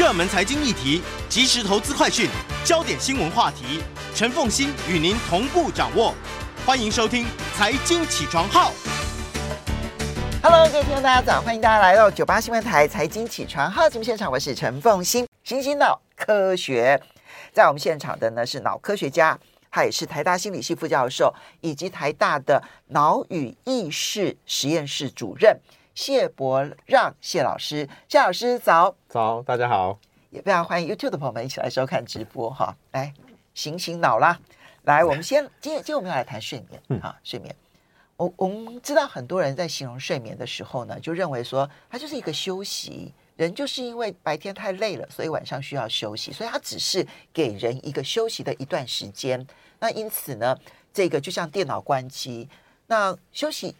热门财经议题、即时投资快讯、焦点新闻话题，陈凤欣与您同步掌握。欢迎收听《财经起床号》。Hello，各位听众，大家早！欢迎大家来到九八新闻台《财经起床号》节目现场，我是陈凤欣。新兴脑科学，在我们现场的呢是脑科学家，他也是台大心理系副教授，以及台大的脑与意识实验室主任。谢伯让，谢老师，谢老师早，早，大家好，也非常欢迎 YouTube 的朋友们一起来收看直播哈。来，醒醒脑啦！来，我们先，今天今天我们要来谈睡眠，嗯，睡眠。我我们知道很多人在形容睡眠的时候呢，就认为说它就是一个休息，人就是因为白天太累了，所以晚上需要休息，所以它只是给人一个休息的一段时间。那因此呢，这个就像电脑关机，那休息。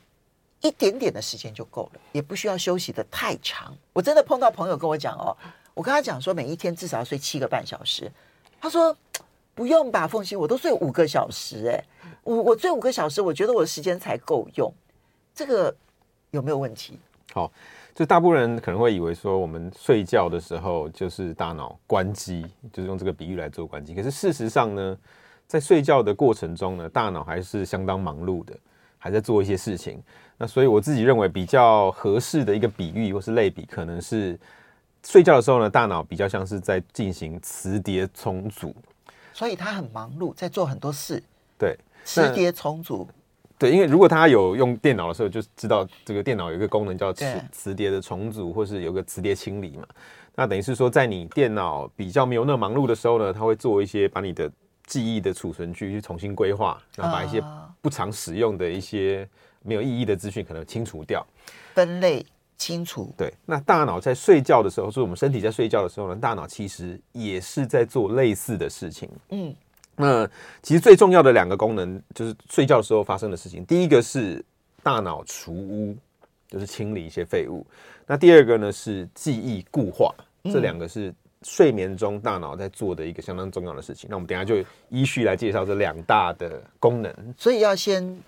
一点点的时间就够了，也不需要休息得太长。我真的碰到朋友跟我讲哦，我跟他讲说每一天至少要睡七个半小时，他说不用吧，凤馨，我都睡五个小时，哎，我我睡五个小时，我觉得我的时间才够用，这个有没有问题？好，就大部分人可能会以为说我们睡觉的时候就是大脑关机，就是用这个比喻来做关机。可是事实上呢，在睡觉的过程中呢，大脑还是相当忙碌的，还在做一些事情。那所以我自己认为比较合适的一个比喻或是类比，可能是睡觉的时候呢，大脑比较像是在进行磁碟重组，所以他很忙碌，在做很多事。对，磁碟重组。对，因为如果他有用电脑的时候，就知道这个电脑有一个功能叫磁磁碟的重组，或是有个磁碟清理嘛。那等于是说，在你电脑比较没有那么忙碌的时候呢，他会做一些把你的记忆的储存区去重新规划，然后把一些不常使用的一些。没有意义的资讯可能清除掉，分类清除。对，那大脑在睡觉的时候，就是我们身体在睡觉的时候呢，大脑其实也是在做类似的事情。嗯，那其实最重要的两个功能就是睡觉的时候发生的事情。第一个是大脑除污，就是清理一些废物。那第二个呢是记忆固化，这两个是睡眠中大脑在做的一个相当重要的事情。那我们等一下就依序来介绍这两大的功能。所以要先。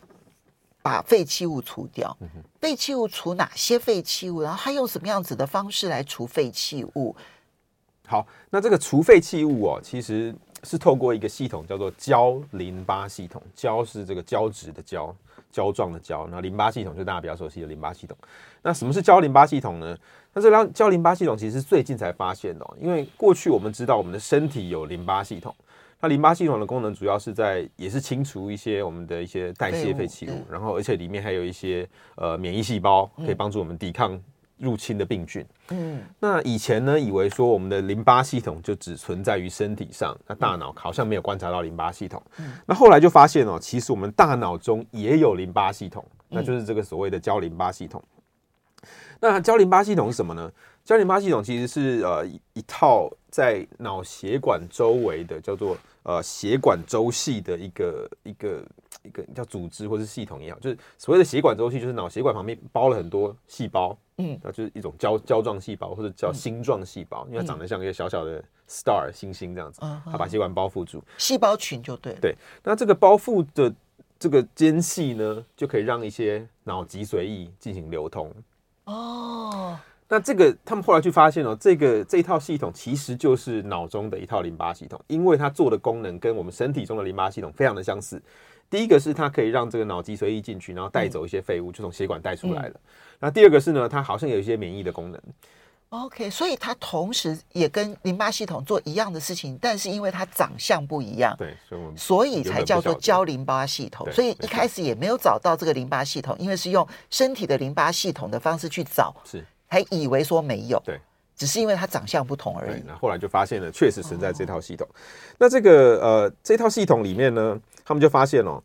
把废弃物除掉，废弃物除哪些废弃物？然后它用什么样子的方式来除废弃物？好，那这个除废弃物哦，其实是透过一个系统叫做胶淋巴系统。胶是这个胶质的胶，胶状的胶。那淋巴系统就是大家比较熟悉的淋巴系统。那什么是胶淋巴系统呢？那这胶胶淋巴系统其实是最近才发现的哦，因为过去我们知道我们的身体有淋巴系统。那淋巴系统的功能主要是在，也是清除一些我们的一些代谢废弃物，然后而且里面还有一些呃免疫细胞，可以帮助我们抵抗入侵的病菌。嗯，那以前呢，以为说我们的淋巴系统就只存在于身体上，那大脑好像没有观察到淋巴系统。嗯，那后来就发现哦，其实我们大脑中也有淋巴系统，那就是这个所谓的胶淋巴系统。那胶淋巴系统是什么呢？胶淋巴系统其实是呃一,套在脑血管周围的叫做。呃，血管周系的一个一个一个叫组织或是系统也好，就是所谓的血管周系，就是脑血管旁边包了很多细胞，嗯，那就是一种胶胶状细胞或者叫星状细胞，嗯，因为它长得像一个小小的 star 星星这样子，它把血管包覆住，细胞群就对。对，那这个包覆的这个间隙呢，就可以让一些脑脊髓液进行流通。哦。那这个他们后来去发现哦，这个这一套系统其实就是脑中的一套淋巴系统，因为它做的功能跟我们身体中的淋巴系统非常的相似。第一个是它可以让这个脑脊髓液进去，然后带走一些废物，就从血管带出来了。那第二个是呢，它好像有一些免疫的功能。OK，所以它同时也跟淋巴系统做一样的事情，但是因为它长相不一样，对，所以才叫做交淋巴系统。所以一开始也没有找到这个淋巴系统，因为是用身体的淋巴系统的方式去找。是。还以为说没有，对，只是因为它长相不同而已。那后来就发现了，确实存在这套系统。哦、那这个呃，这套系统里面呢，他们就发现哦，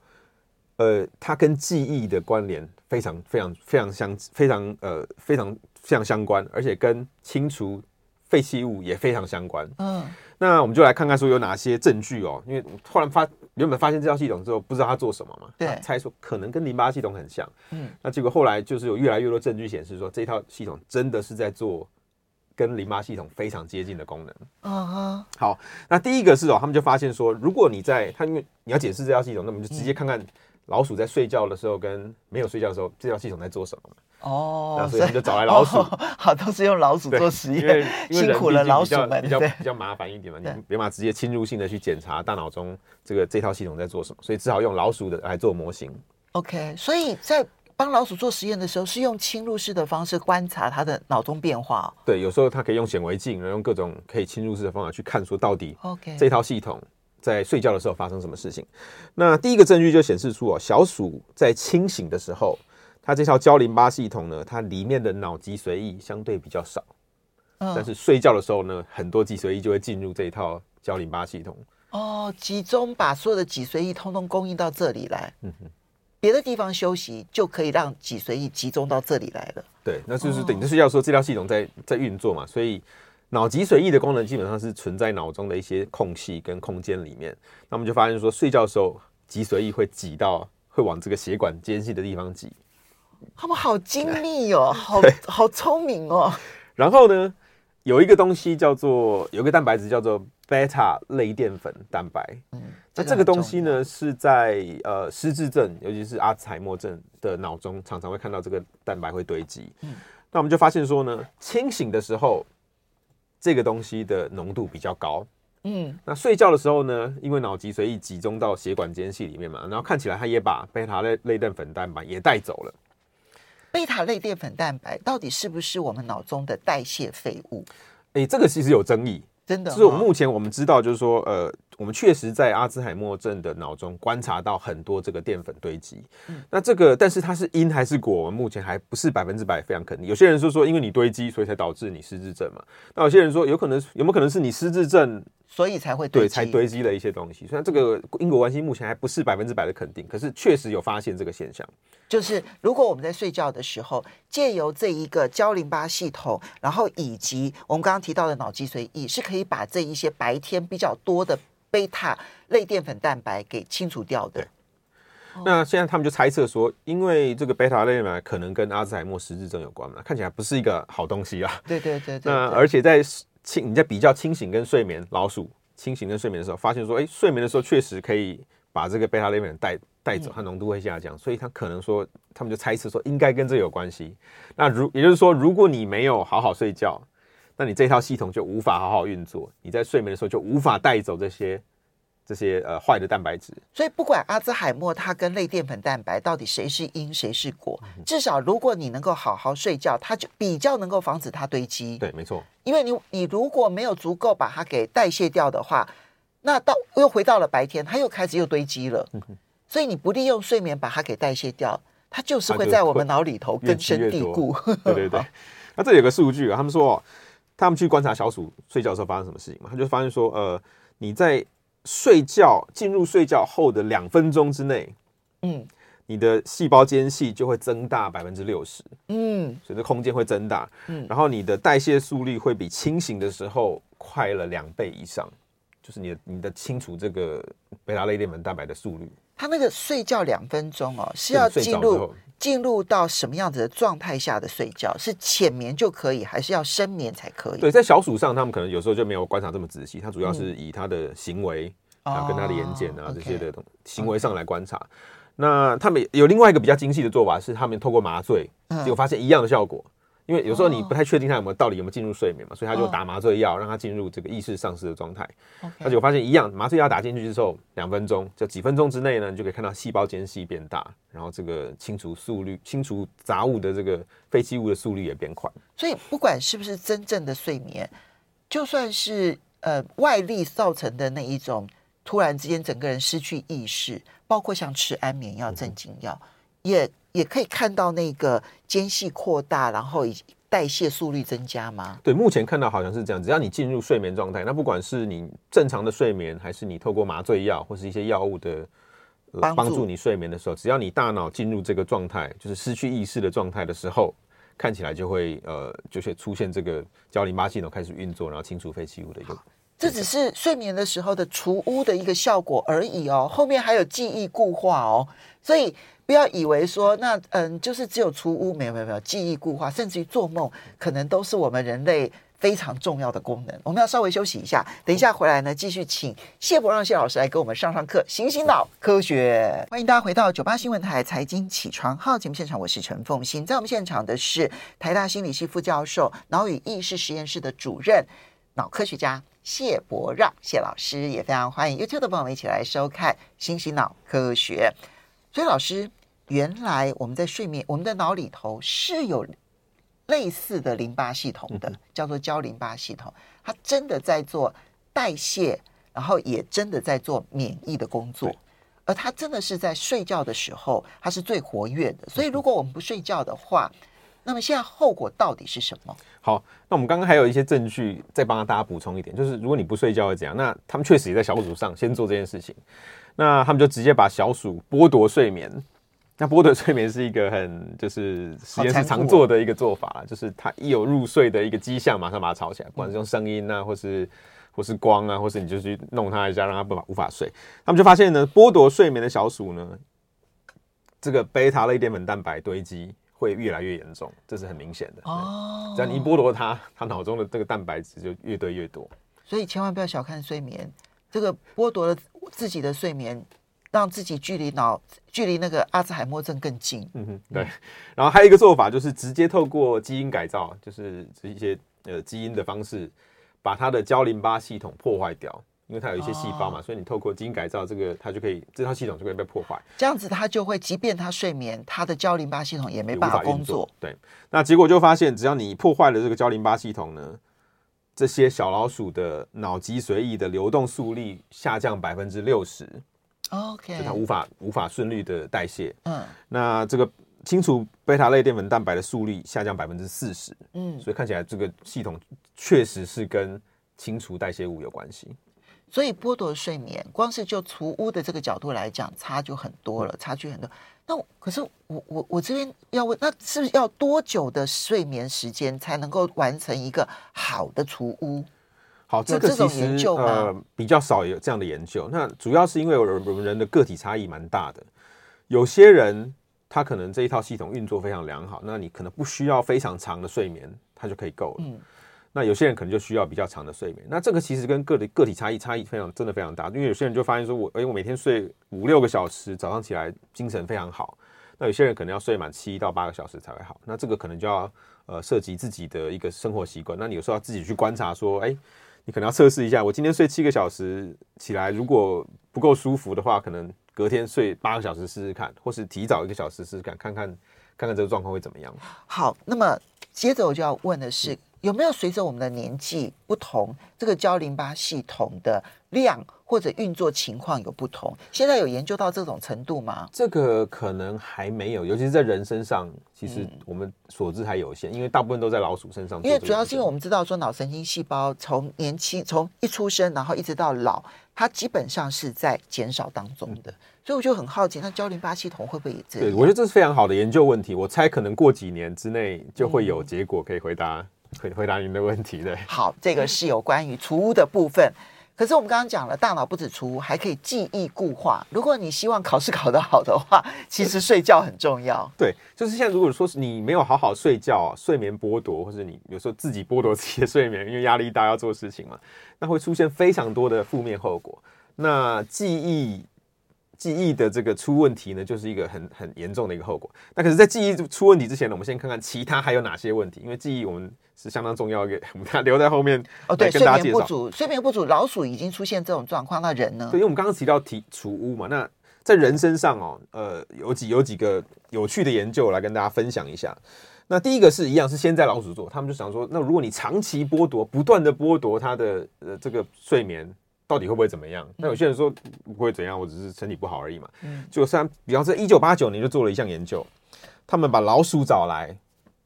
呃，它跟记忆的关联非常非常非常相非常呃非常非常相关，而且跟清除废弃物也非常相关。嗯，那我们就来看看说有哪些证据哦，因为突然发。原本发现这套系统之后，不知道它做什么嘛？对，猜说可能跟淋巴系统很像。嗯，那结果后来就是有越来越多证据显示说，这套系统真的是在做跟淋巴系统非常接近的功能。嗯哼。好，那第一个是哦，他们就发现说，如果你在他因为你要解释这套系统，那我们就直接看看老鼠在睡觉的时候跟没有睡觉的时候，这套系统在做什么？哦，那所以我们就找来老鼠，哦，好，都是用老鼠做实验，辛苦了老鼠们，比较比较麻烦一点嘛，你没办法直接侵入性的去检查大脑中这个这套系统在做什么，所以只好用老鼠的来做模型。OK，所以在帮老鼠做实验的时候，是用侵入式的方式观察它的脑中变化。对，有时候它可以用显微镜，然后用各种可以侵入式的方法去看，说到底 OK 这套系统在睡觉的时候发生什么事情。那第一个证据就显示出哦，小鼠在清醒的时候。它这套胶淋巴系统呢，它里面的脑脊髓液相对比较少，嗯，但是睡觉的时候呢，很多脊髓液就会进入这一套胶淋巴系统。哦，集中把所有的脊髓液通通供应到这里来。嗯哼，别的地方休息就可以让脊髓液集中到这里来了。对，那就是等于就是要说这套系统在在运作嘛，所以脑脊髓液的功能基本上是存在脑中的一些空隙跟空间里面。那我们就发现说，睡觉的时候脊髓液会挤到会往这个血管间隙的地方挤。他们好精密哦，好好聪明哦。然后呢，有一个东西叫做，有一个蛋白质叫做贝塔类淀粉蛋白。嗯，那这个东西呢，是在呃失智症，尤其是阿兹海默症的脑中，常常会看到这个蛋白会堆积。嗯，那我们就发现说呢，清醒的时候，这个东西的浓度比较高。嗯，那睡觉的时候呢，因为脑脊髓液集中到血管间隙里面嘛，然后看起来它也把贝塔类类淀粉蛋白也带走了。贝塔类淀粉蛋白到底是不是我们脑中的代谢废物？哎、欸，这个其实有争议，真的、哦。就是我目前我们知道，就是说，呃，我们确实在阿兹海默症的脑中观察到很多这个淀粉堆积。嗯、那这个，但是它是因还是果，我们目前还不是百分之百非常肯定。有些人说说，因为你堆积，所以才导致你失智症嘛。那有些人说，有可能有没有可能是你失智症？所以才会对，才堆积了一些东西。虽然这个因果关系目前还不是百分之百的肯定，可是确实有发现这个现象。就是如果我们在睡觉的时候，借由这一个胶淋巴系统，然后以及我们刚刚提到的脑脊髓液，是可以把这一些白天比较多的贝塔类淀粉蛋白给清除掉的。那现在他们就猜测说，因为这个贝塔类淀粉可能跟阿兹海默失智症有关嘛，看起来不是一个好东西啊。对对对对。那而且在清，你在比较清醒跟睡眠，老鼠清醒跟睡眠的时候，发现说，哎，睡眠的时候确实可以把这个贝塔类淀粉带带走，它浓度会下降，所以它可能说，他们就猜测说，应该跟这有关系。那如也就是说，如果你没有好好睡觉，那你这套系统就无法好好运作，你在睡眠的时候就无法带走这些。这些呃坏的蛋白质，所以不管阿兹海默它跟类淀粉蛋白到底谁是因谁是果，至少如果你能够好好睡觉，它就比较能够防止它堆积。对，没错。因为你你如果没有足够把它给代谢掉的话，那到又回到了白天，它又开始又堆积了。所以你不利用睡眠把它给代谢掉，它就是会在我们脑里头根深蒂固。对对对。那这有个数据啊，他们说他们去观察小鼠睡觉的时候发生什么事情嘛，他就发现说，呃，你在睡觉进入睡觉后的两分钟之内，嗯，你的细胞间隙就会增大百分之六十，嗯，所以这空间会增大，嗯，然后你的代谢速率会比清醒的时候快了两倍以上，就是你的你的清除这个贝塔类淀粉蛋白的速率。他那个睡觉两分钟哦，是要进入进入到什么样子的状态下的睡觉？是浅眠就可以，还是要深眠才可以？对，在小鼠上，他们可能有时候就没有观察这么仔细，他主要是以他的行为。啊，跟他的眼睑啊这些的行为上来观察，那他们有另外一个比较精细的做法，是他们透过麻醉，结果发现一样的效果。因为有时候你不太确定他有没有到底有没有进入睡眠嘛，所以他就打麻醉药，让他进入这个意识丧失的状态。他就发现一样，麻醉药打进去之后，两分钟就几分钟之内呢，你就可以看到细胞间隙变大，然后这个清除速率、清除杂物的这个废弃物的速率也变快。所以不管是不是真正的睡眠，就算是呃外力造成的那一种。突然之间，整个人失去意识，包括像吃安眠药、镇静药，也也可以看到那个间隙扩大，然后以代谢速率增加吗？对，目前看到好像是这样。只要你进入睡眠状态，那不管是你正常的睡眠，还是你透过麻醉药或是一些药物的帮助你睡眠的时候，只要你大脑进入这个状态，就是失去意识的状态的时候，看起来就会呃，就是出现这个胶淋巴系统开始运作，然后清除废弃物的一个。这只是睡眠的时候的除污的一个效果而已哦，后面还有记忆固化哦，所以不要以为说那嗯，就是只有除污，没有没有没有记忆固化，甚至于做梦可能都是我们人类非常重要的功能。我们要稍微休息一下，等一下回来呢，继续请谢伯让谢老师来给我们上上课。醒醒脑科学，欢迎大家回到九八新闻台财经起床号节目现场，我是陈凤欣，在我们现场的是台大心理系副教授、脑与意识实验室的主任、脑科学家谢伯让谢老师，也非常欢迎 YouTube 的朋友们一起来收看《醒醒脑科学》。所以，老师，原来我们在睡眠，我们的脑里头是有。类似的淋巴系统的叫做胶淋巴系统，它真的在做代谢，然后也真的在做免疫的工作，而它真的是在睡觉的时候，它是最活跃的。所以如果我们不睡觉的话，那么现在后果到底是什么？好，那我们刚刚还有一些证据，再帮大家补充一点，就是如果你不睡觉会怎样？那他们确实也在小鼠上先做这件事情，那他们就直接把小鼠剥夺睡眠。那剥夺睡眠是一个很就是实验室常做的一个做法啦，就是他一有入睡的一个迹象，马上把它吵起来，不管是用声音啊，或是或是光啊，或是你就去弄它一下，让它不无法睡。他们就发现呢，剥夺睡眠的小鼠呢，这个贝塔类淀粉蛋白堆积会越来越严重，这是很明显的。哦，只要你一剥夺它，它脑中的这个蛋白质就越堆越多。所以千万不要小看睡眠，这个剥夺了自己的睡眠。让自己距离脑距离那个阿兹海默症更近。嗯哼，对。然后还有一个做法，就是直接透过基因改造，就是一些呃基因的方式，把它的胶淋巴系统破坏掉。因为它有一些细胞嘛，哦、所以你透过基因改造，这个它就可以这套系统就可以被破坏。这样子，它就会，即便它睡眠，它的胶淋巴系统也没办法工作。对。那结果就发现，只要你破坏了这个胶淋巴系统呢，这些小老鼠的脑脊髓液的流动速率下降百分之六十。OK，它无法无法顺利的代谢。嗯，那这个清除贝塔类淀粉蛋白的速率下降百分之四十。嗯，所以看起来这个系统确实是跟清除代谢物有关系。所以剥夺睡眠，光是就除污的这个角度来讲，差就很多了，差距很多。那可是我我我这边要问，那是不是要多久的睡眠时间才能够完成一个好的除污？好，这个其实呃比较少有这样的研究。那主要是因为我们人的个体差异蛮大的，有些人他可能这一套系统运作非常良好，那你可能不需要非常长的睡眠，他就可以够了。嗯，那有些人可能就需要比较长的睡眠。那这个其实跟个体个体差异差异非常真的非常大，因为有些人就发现说我，哎，我每天睡五六个小时，早上起来精神非常好。那有些人可能要睡满七到八个小时才会好。那这个可能就要呃涉及自己的一个生活习惯。那你有时候要自己去观察说，哎。你可能要测试一下，我今天睡七个小时起来，如果不够舒服的话，可能隔天睡八个小时试试看，或是提早一个小时试试看，看看看看这个状况会怎么样。好，那么接着我就要问的是，有没有随着我们的年纪不同，这个胶淋巴系统的量或者运作情况有不同？现在有研究到这种程度吗？这个可能还没有，尤其是在人身上，其实我们所知还有限，因为大部分都在老鼠身上。因为主要是因为我们知道说脑神经细胞从年轻从一出生，然后一直到老，它基本上是在减少当中的。所以我就很好奇，那胶淋巴系统会不会也这样？对，我觉得这是非常好的研究问题。我猜可能过几年之内就会有结果可以回答。可以回答您的问题，对。好，这个是有关于除污的部分。可是我们刚刚讲了，大脑不止除污，还可以记忆固化。如果你希望考试考得好的话，其实睡觉很重要。对，就是现在，如果说是你没有好好睡觉，睡眠剥夺，或者你有时候自己剥夺自己的睡眠，因为压力大要做事情嘛，那会出现非常多的负面后果。那记忆。记忆的这个出问题呢，就是一个很很严重的一个后果。那可是，在记忆出问题之前呢，我们先看看其他还有哪些问题，因为记忆我们是相当重要的，我们留在后面哦。对，睡眠不足，睡眠不足，老鼠已经出现这种状况，那人呢？对，因为我们刚刚提到提除污嘛，那在人身上哦，呃，有几有几个有趣的研究来跟大家分享一下。那第一个是一样，是先在老鼠做，他们就想说，那如果你长期剥夺，不断的剥夺它的呃这个睡眠。到底会不会怎么样？那有些人说不会怎样，我只是身体不好而已嘛。嗯，就像比方说，一九八九年就做了一项研究，他们把老鼠找来，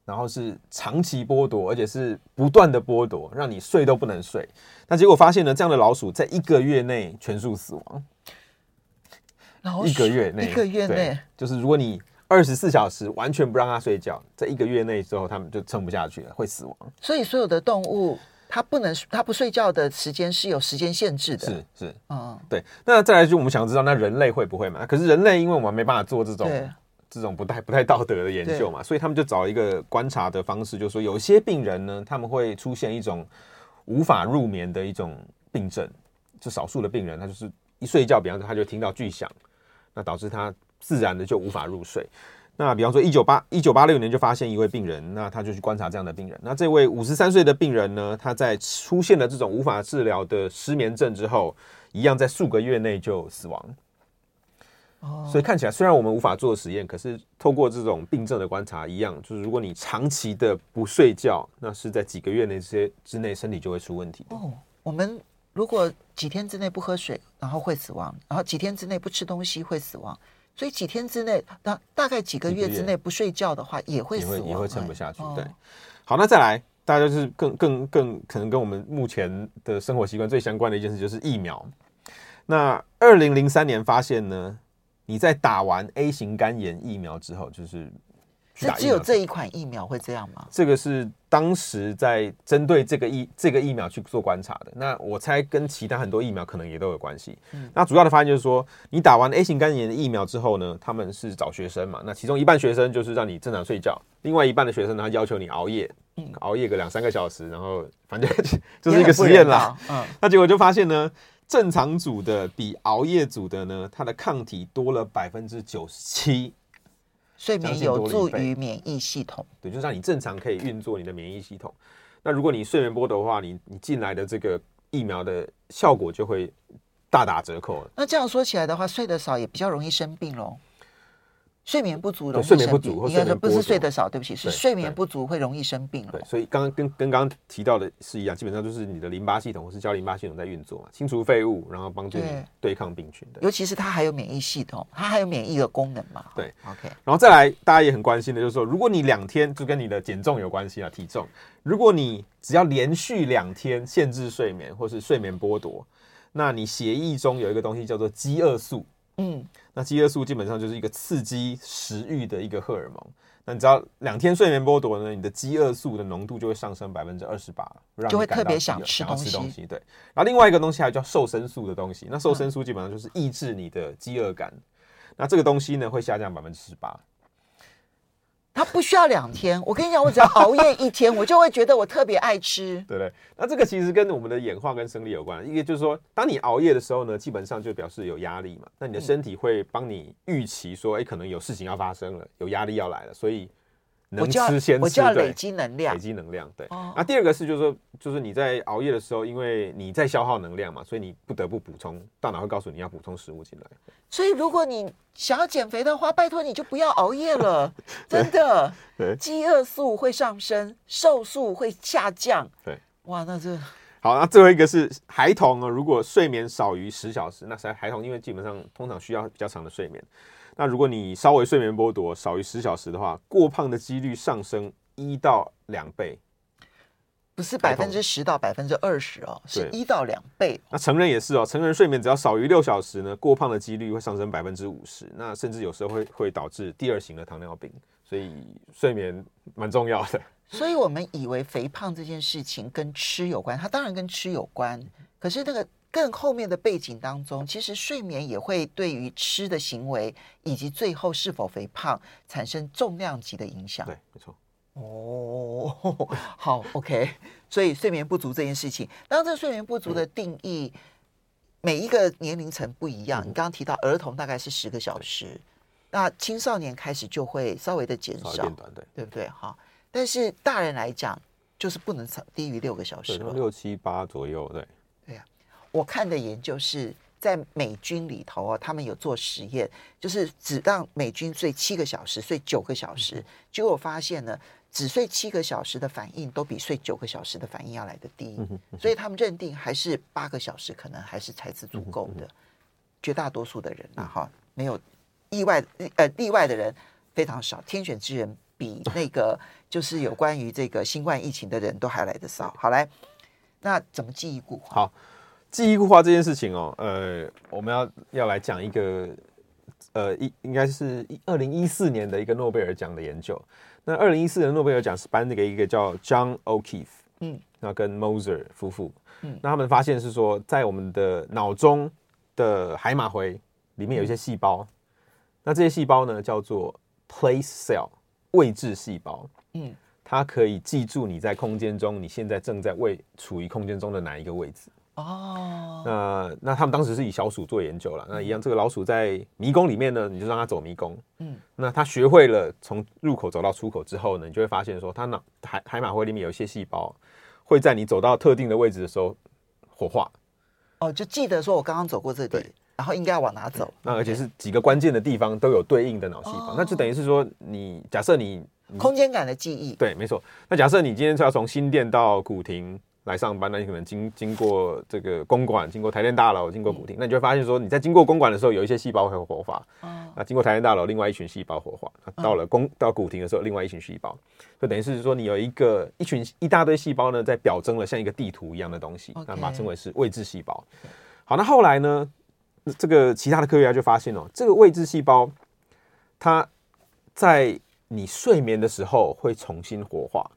然后是长期剥夺，而且是不断的剥夺，让你睡都不能睡。那结果发现呢，这样的老鼠在一个月内全数死亡。然后一个月内，一个月内，就是如果你二十四小时完全不让它睡觉，在一个月内之后，它们就撑不下去了，会死亡。所以所有的动物。他不能，他不睡觉的时间是有时间限制的。是是，嗯，对。那再来就我们想知道，那人类会不会嘛？可是人类因为我们没办法做这种这种不太不太道德的研究嘛，所以他们就找一个观察的方式，就是说有些病人呢，他们会出现一种无法入眠的一种病症，就少数的病人，他就是一睡觉，比方说他就听到巨响，那导致他自然的就无法入睡。那比方说，一九八一九八六年就发现一位病人，那他就去观察这样的病人。那这位五十三岁的病人呢，他在出现了这种无法治疗的失眠症之后，一样在数个月内就死亡。哦，所以看起来虽然我们无法做实验，可是透过这种病症的观察，一样就是如果你长期的不睡觉，那是在几个月内这些之内身体就会出问题。哦，我们如果几天之内不喝水，然后会死亡；然后几天之内不吃东西会死亡。所以几天之内，大大概几个月之内不睡觉的话，也会死亡，也会，也会撑不下去。对，好，那再来，大家就是更更更可能跟我们目前的生活习惯最相关的一件事，就是疫苗。那二零零三年发现呢，你在打完 A 型肝炎疫苗之后，就是。是只有这一款疫苗会这样吗？这个是当时在针对这个疫这个疫苗去做观察的。那我猜跟其他很多疫苗可能也都有关系。嗯，那主要的发现就是说，你打完 A 型肝炎的疫苗之后呢，他们是找学生嘛。那其中一半学生就是让你正常睡觉，另外一半的学生呢，他要求你熬夜，嗯，熬夜个两三个小时，然后反正 就是一个实验啦。嗯，那结果就发现呢，正常组的比熬夜组的呢，它的抗体多了百分之九十七。睡眠有助于免疫系统，对，就是让你正常可以运作你的免疫系统。那如果你睡眠剥夺的话，你你进来的这个疫苗的效果就会大打折扣了。那这样说起来的话，睡得少也比较容易生病喽。睡眠不足的睡眠不足，应该说不是睡得少，对不起，是睡眠不足会容易生病了。对，所以刚刚跟跟刚刚提到的是一样，基本上就是你的淋巴系统或是交淋巴系统在运作嘛，清除废物，然后帮助你对抗病菌的。尤其是它还有免疫系统，它还有免疫的功能嘛。对，OK。然后再来，大家也很关心的就是说，如果你两天就跟你的减重有关系啊，体重，如果你只要连续两天限制睡眠或是睡眠剥夺，那你血液中有一个东西叫做饥饿素。嗯，那饥饿素基本上就是一个刺激食欲的一个荷尔蒙。那你知道两天睡眠剥夺呢，你的饥饿素的浓度就会上升百分之二十八，就会特别想吃东西。东西。对，然后另外一个东西还叫瘦身素的东西。那瘦身素基本上就是抑制你的饥饿感。嗯、那这个东西呢，会下降百分之十八。他不需要两天，我跟你讲，我只要熬夜一天，我就会觉得我特别爱吃，对不对？那这个其实跟我们的演化跟生理有关。一个就是说，当你熬夜的时候呢，基本上就表示有压力嘛。那你的身体会帮你预期说，哎，可能有事情要发生了，有压力要来了，所以。能吃先吃，我就要累积能量，累积能量。对，那、哦、第二个是，就是说，就是你在熬夜的时候，因为你在消耗能量嘛，所以你不得不补充，大脑会告诉你要补充食物进来。所以，如果你想要减肥的话，拜托你就不要熬夜了，真的。对，饥饿素会上升，瘦素会下降。对，哇，那这好。那最后一个是孩童啊，如果睡眠少于十小时，那是孩童，因为基本上通常需要比较长的睡眠。那如果你稍微睡眠剥夺少于十小时的话，过胖的几率上升一到两倍，不是百分之十到百分之二十哦，是一到两倍。那成人也是哦，成人睡眠只要少于六小时呢，过胖的几率会上升百分之五十，那甚至有时候会会导致第二型的糖尿病，所以睡眠蛮重要的。所以我们以为肥胖这件事情跟吃有关，它当然跟吃有关，可是那个。更后面的背景当中，其实睡眠也会对于吃的行为以及最后是否肥胖产生重量级的影响。对，没错。哦，好，OK。所以睡眠不足这件事情，当这个睡眠不足的定义，嗯、每一个年龄层不一样。嗯、你刚刚提到儿童大概是十个小时，那青少年开始就会稍微的减少，对，对不对？哈，但是大人来讲，就是不能低于六个小时，六七八左右，对。我看的研究是在美军里头哦，他们有做实验，就是只让美军睡七个小时，睡九个小时，结果发现呢，只睡七个小时的反应都比睡九个小时的反应要来得低，所以他们认定还是八个小时可能还是才是足够的。绝大多数的人啊，哈，没有意外，呃，例外的人非常少，天选之人比 那个就是有关于这个新冠疫情的人都还来得少。好，来，那怎么记忆固化？好。记忆固化这件事情哦，呃，我们要要来讲一个，呃，一应该是二零一四年的一个诺贝尔奖的研究。那二零一四年诺贝尔奖是颁给一个叫 John O'Keefe，嗯，那跟 Moser 夫妇，嗯，那他们发现是说，在我们的脑中的海马回里面有一些细胞，嗯、那这些细胞呢叫做 place cell 位置细胞，嗯，它可以记住你在空间中，你现在正在位处于空间中的哪一个位置。哦，那那他们当时是以小鼠做研究了。那一样，这个老鼠在迷宫里面呢，你就让它走迷宫。嗯，那它学会了从入口走到出口之后呢，你就会发现说，它脑海海马回里面有一些细胞会在你走到特定的位置的时候活化。哦，就记得说我刚刚走过这里，然后应该要往哪走。那而且是几个关键的地方都有对应的脑细胞，哦那就等于是说，你假设你空间感的记忆。对，没错。那假设你今天是要从新店到古亭来上班，那你可能经经过这个公馆，经过台电大楼，经过古亭，那你就会发现说，你在经过公馆的时候，有一些细胞会活化。哦，那经过台电大楼，另外一群细胞活化。那到了公到古亭的时候，另外一群细胞，就等于是说，你有一个一群一大堆细胞呢，在表征了像一个地图一样的东西，那把它称为是位置细胞。好，那后来呢，这个其他的科学家就发现哦，这个位置细胞，它在你睡眠的时候会重新活化。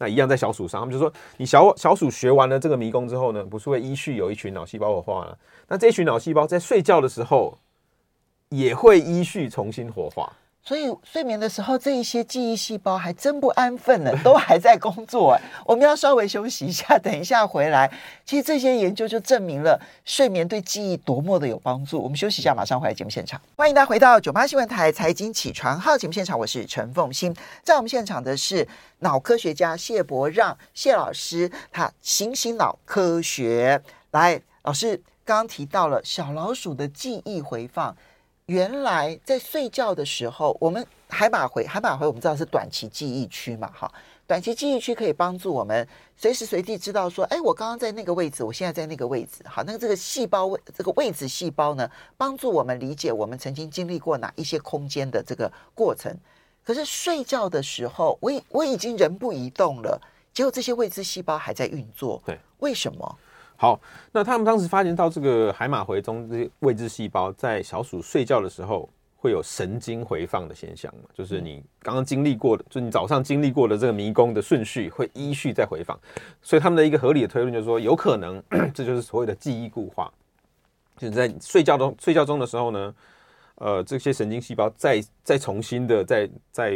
那一样在小鼠上，他们就说，你小小鼠学完了这个迷宫之后呢，不是会依序有一群脑细胞活化了？那这一群脑细胞在睡觉的时候也会依序重新活化。所以睡眠的时候，这一些记忆细胞还真不安分呢，都还在工作。我们要稍微休息一下，等一下回来。其实这些研究就证明了睡眠对记忆多么的有帮助。我们休息一下，马上回来节目现场。欢迎大家回到九八新闻台财经起床号节目现场，我是陈凤欣。在我们现场的是脑科学家谢伯让谢老师，他行行脑科学。来，老师刚刚提到了小老鼠的记忆回放。原来在睡觉的时候，我们海马回，海马回我们知道是短期记忆区嘛，哈，短期记忆区可以帮助我们随时随地知道说，哎，我刚刚在那个位置，我现在在那个位置，好，那个这个细胞位，这个位置细胞呢，帮助我们理解我们曾经经历过哪一些空间的这个过程。可是睡觉的时候，我已我已经人不移动了，结果这些位置细胞还在运作，对，为什么？好，那他们当时发现到这个海马回中这些未知细胞在小鼠睡觉的时候会有神经回放的现象，就是你刚刚经历过的，就你早上经历过的这个迷宫的顺序会依序再回放，所以他们的一个合理的推论就是说，有可能 这就是所谓的记忆固化，就是在睡觉中睡觉中的时候呢，呃，这些神经细胞再再重新的再再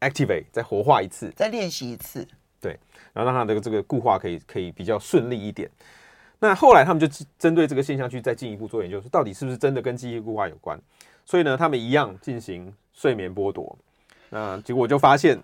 activate 再活化一次，再练习一次，对，然后让它的这个固化可以可以比较顺利一点。那后来他们就针对这个现象去再进一步做研究，说到底是不是真的跟记忆固化有关？所以呢，他们一样进行睡眠剥夺。那结果就发现，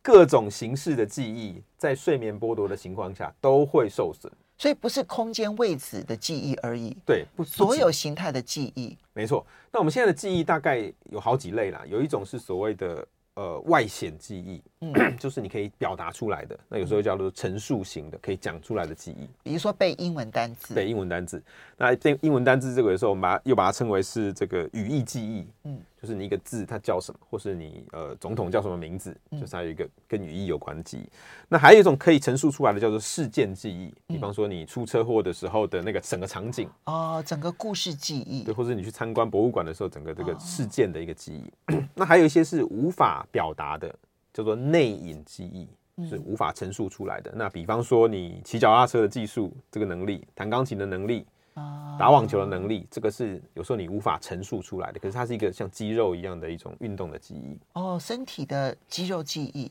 各种形式的记忆在睡眠剥夺的情况下都会受损。所以不是空间位置的记忆而已，对，不，所有形态的记忆。没错。那我们现在的记忆大概有好几类啦，有一种是所谓的。呃，外显记忆，嗯，就是你可以表达出来的，那有时候叫做陈述型的，可以讲出来的记忆。比如说背英文单词，背英文单字。那背英文单字这个有时候我们把它又把它称为是这个语义记忆，嗯。就是你一个字它叫什么，或是你呃总统叫什么名字，就是它有一个跟语义有关的记忆。嗯、那还有一种可以陈述出来的叫做事件记忆，比方说你出车祸的时候的那个整个场景哦，整个故事记忆，对，或者你去参观博物馆的时候，整个这个事件的一个记忆。哦、那还有一些是无法表达的，叫做内隐记忆，是无法陈述出来的。嗯、那比方说你骑脚踏车的技术，这个能力，弹钢琴的能力。打网球的能力，这个是有时候你无法陈述出来的，可是它是一个像肌肉一样的一种运动的记忆。哦，身体的肌肉记忆。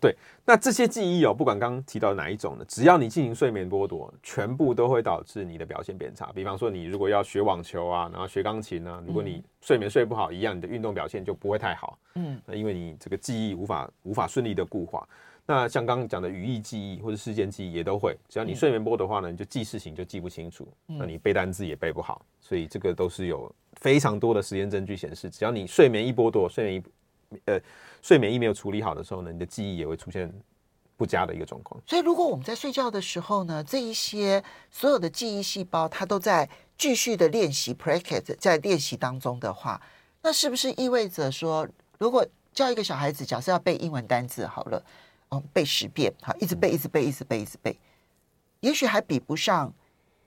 对，那这些记忆哦，不管刚刚提到哪一种呢，只要你进行睡眠剥夺，全部都会导致你的表现变差。比方说，你如果要学网球啊，然后学钢琴啊，如果你睡眠睡不好，一样你的运动表现就不会太好。嗯，那因为你这个记忆无法无法顺利的固化。那像刚刚讲的语义记忆或者事件记忆也都会，只要你睡眠剥夺的话呢，你就记事情就记不清楚，那你背单字也背不好，所以这个都是有非常多的实验证据显示，只要你睡眠一剥夺，睡眠一呃睡眠一没有处理好的时候呢，你的记忆也会出现不佳的一个状况。所以如果我们在睡觉的时候呢，这一些所有的记忆细胞它都在继续的练习 practice 在练习当中的话，那是不是意味着说，如果叫一个小孩子，假设要背英文单字好了。哦，背十遍，好，一直背，一直背，一直背，一直背，也许还比不上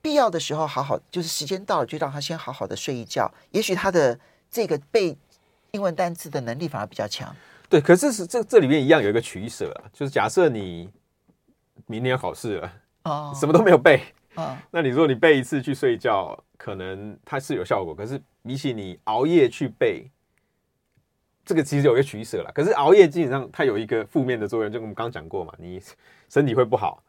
必要的时候好好，就是时间到了就让他先好好的睡一觉。也许他的这个背英文单词的能力反而比较强。对，可是是这这里面一样有一个取舍啊，就是假设你明年要考试了，哦，什么都没有背，哦，那你说你背一次去睡觉，可能它是有效果，可是比起你熬夜去背。这个其实有一个取舍了。可是熬夜基本上它有一个负面的作用，就我们刚刚讲过嘛，你身体会不好。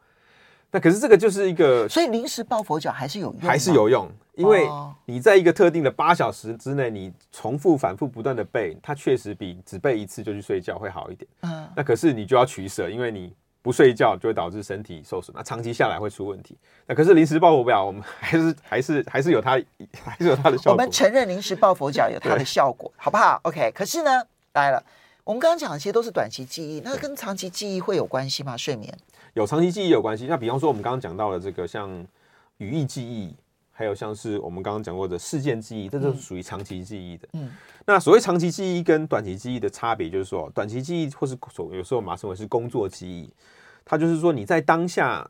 那可是这个就是一个，所以临时抱佛脚还是有用，还是有用，因为你在一个特定的八小时之内，你重复、反复、不断的背，它确实比只背一次就去睡觉会好一点。嗯，那可是你就要取舍，因为你不睡觉就会导致身体受损，那长期下来会出问题。那可是临时抱佛脚，我们 还是还是还是有它还是有它的效果。我们承认临时抱佛脚有它的效果，好不好？OK。可是呢，来了，我们刚刚讲的其实都是短期记忆，那跟长期记忆会有关系吗？睡眠？有长期记忆有关系，那比方说我们刚刚讲到了这个像语义记忆，还有像是我们刚刚讲过的事件记忆，这都是属于长期记忆的。嗯，那所谓长期记忆跟短期记忆的差别，就是说短期记忆或是有时候我们称为是工作记忆，它就是说你在当下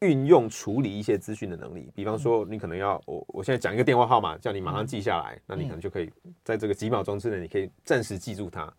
运用处理一些资讯的能力。比方说你可能要我我现在讲一个电话号码，叫你马上记下来，那你可能就可以在这个几秒钟之内，你可以暂时记住它。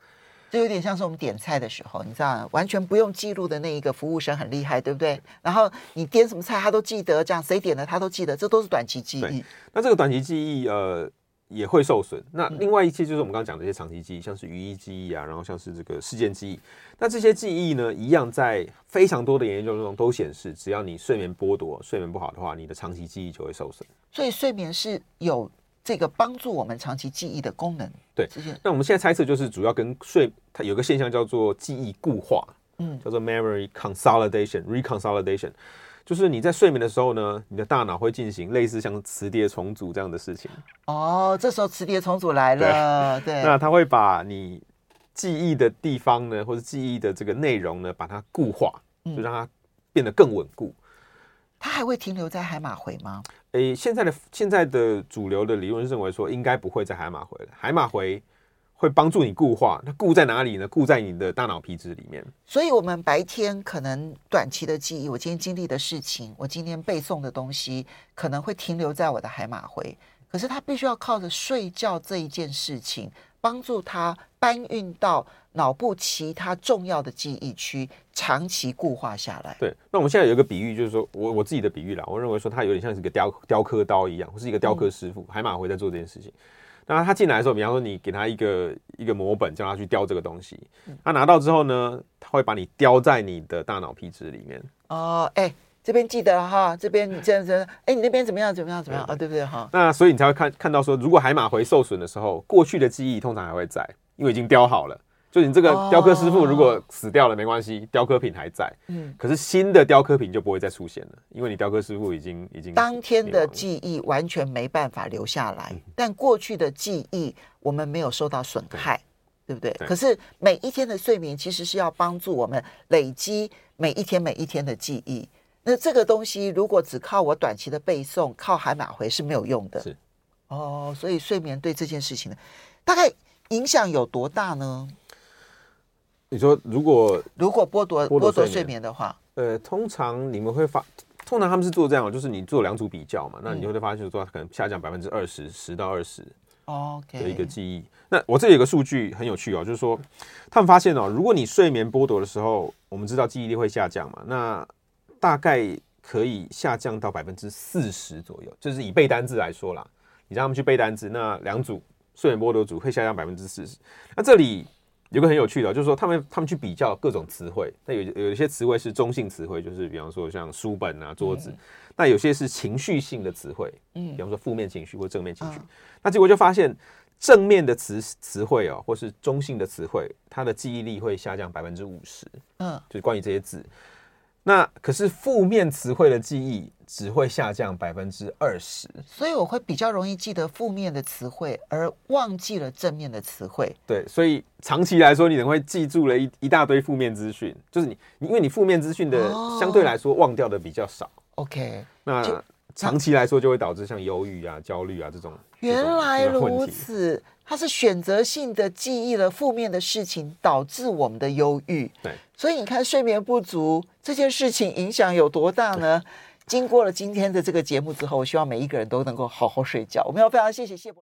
就有点像是我们点菜的时候，你知道，完全不用记录的那一个服务生很厉害，对不对？然后你点什么菜，他都记得，这样谁点的他都记得，这都是短期记忆。那这个短期记忆呃也会受损。那另外一些就是我们刚刚讲的一些长期记忆，像是语义记忆啊，然后像是这个事件记忆。那这些记忆呢，一样在非常多的研究中都显示，只要你睡眠剥夺、睡眠不好的话，你的长期记忆就会受损。所以睡眠是有。这个帮助我们长期记忆的功能，对。那我们现在猜测就是主要跟睡，它有个现象叫做记忆固化，嗯，叫做 memory consolidation reconsolidation，就是你在睡眠的时候呢，你的大脑会进行类似像磁碟重组这样的事情。哦，这时候磁碟重组来了，对。对那它会把你记忆的地方呢，或者记忆的这个内容呢，把它固化，就让它变得更稳固。它还会停留在海马回吗？诶，现在的现在的主流的理论认为说，应该不会在海马回了。海马回会帮助你固化，那固在哪里呢？固在你的大脑皮质里面。所以，我们白天可能短期的记忆，我今天经历的事情，我今天背诵的东西，可能会停留在我的海马回。可是，它必须要靠着睡觉这一件事情，帮助它搬运到。脑部其他重要的记忆区长期固化下来。对，那我们现在有一个比喻，就是说我我自己的比喻啦，我认为说它有点像是一个雕雕刻刀一样，或是一个雕刻师傅，嗯、海马回在做这件事情。那他进来的时候，比方说你给他一个一个模本，叫他去雕这个东西，他拿到之后呢，他会把你雕在你的大脑皮质里面。哦，哎、欸，这边记得哈，这边你这样子，哎、欸，你那边怎么样？怎么样？怎么样？啊、哦，对不对哈？那所以你才会看看到说，如果海马回受损的时候，过去的记忆通常还会在，因为已经雕好了。就你这个雕刻师傅如果死掉了没关系，雕刻品还在。嗯，可是新的雕刻品就不会再出现了，因为你雕刻师傅已经已经当天的记忆完全没办法留下来，但过去的记忆我们没有受到损害，对不对？可是每一天的睡眠其实是要帮助我们累积每一天每一天的记忆。那这个东西如果只靠我短期的背诵，靠海马回是没有用的。是哦，所以睡眠对这件事情呢，大概影响有多大呢？你说，如果如果剥夺剥夺睡眠的话，呃，通常你们会发，通常他们是做这样，就是你做两组比较嘛，那你就会发现说，可能下降百分之二十，十到二十，OK 的一个记忆。那我这里有个数据很有趣哦，就是说他们发现哦，如果你睡眠剥夺的时候，我们知道记忆力会下降嘛，那大概可以下降到百分之四十左右，就是以背单字来说啦，你让他们去背单字，那两组睡眠剥夺组会下降百分之四十，那这里。有个很有趣的，就是说他们他们去比较各种词汇，那有有一些词汇是中性词汇，就是比方说像书本啊、桌子，那有些是情绪性的词汇，嗯，比方说负面情绪或正面情绪，那结果就发现正面的词词汇哦，或是中性的词汇，它的记忆力会下降百分之五十，嗯，就是关于这些字。那可是负面词汇的记忆只会下降百分之二十，所以我会比较容易记得负面的词汇，而忘记了正面的词汇。对，所以长期来说，你可能会记住了一一大堆负面资讯，就是你，因为你负面资讯的相对来说忘掉的比较少。OK，那长期来说就会导致像忧郁啊、焦虑啊这种。原来如此。它是选择性的记忆了负面的事情，导致我们的忧郁。对，所以你看睡眠不足这件事情影响有多大呢？经过了今天的这个节目之后，我希望每一个人都能够好好睡觉。我们要非常谢谢谢博。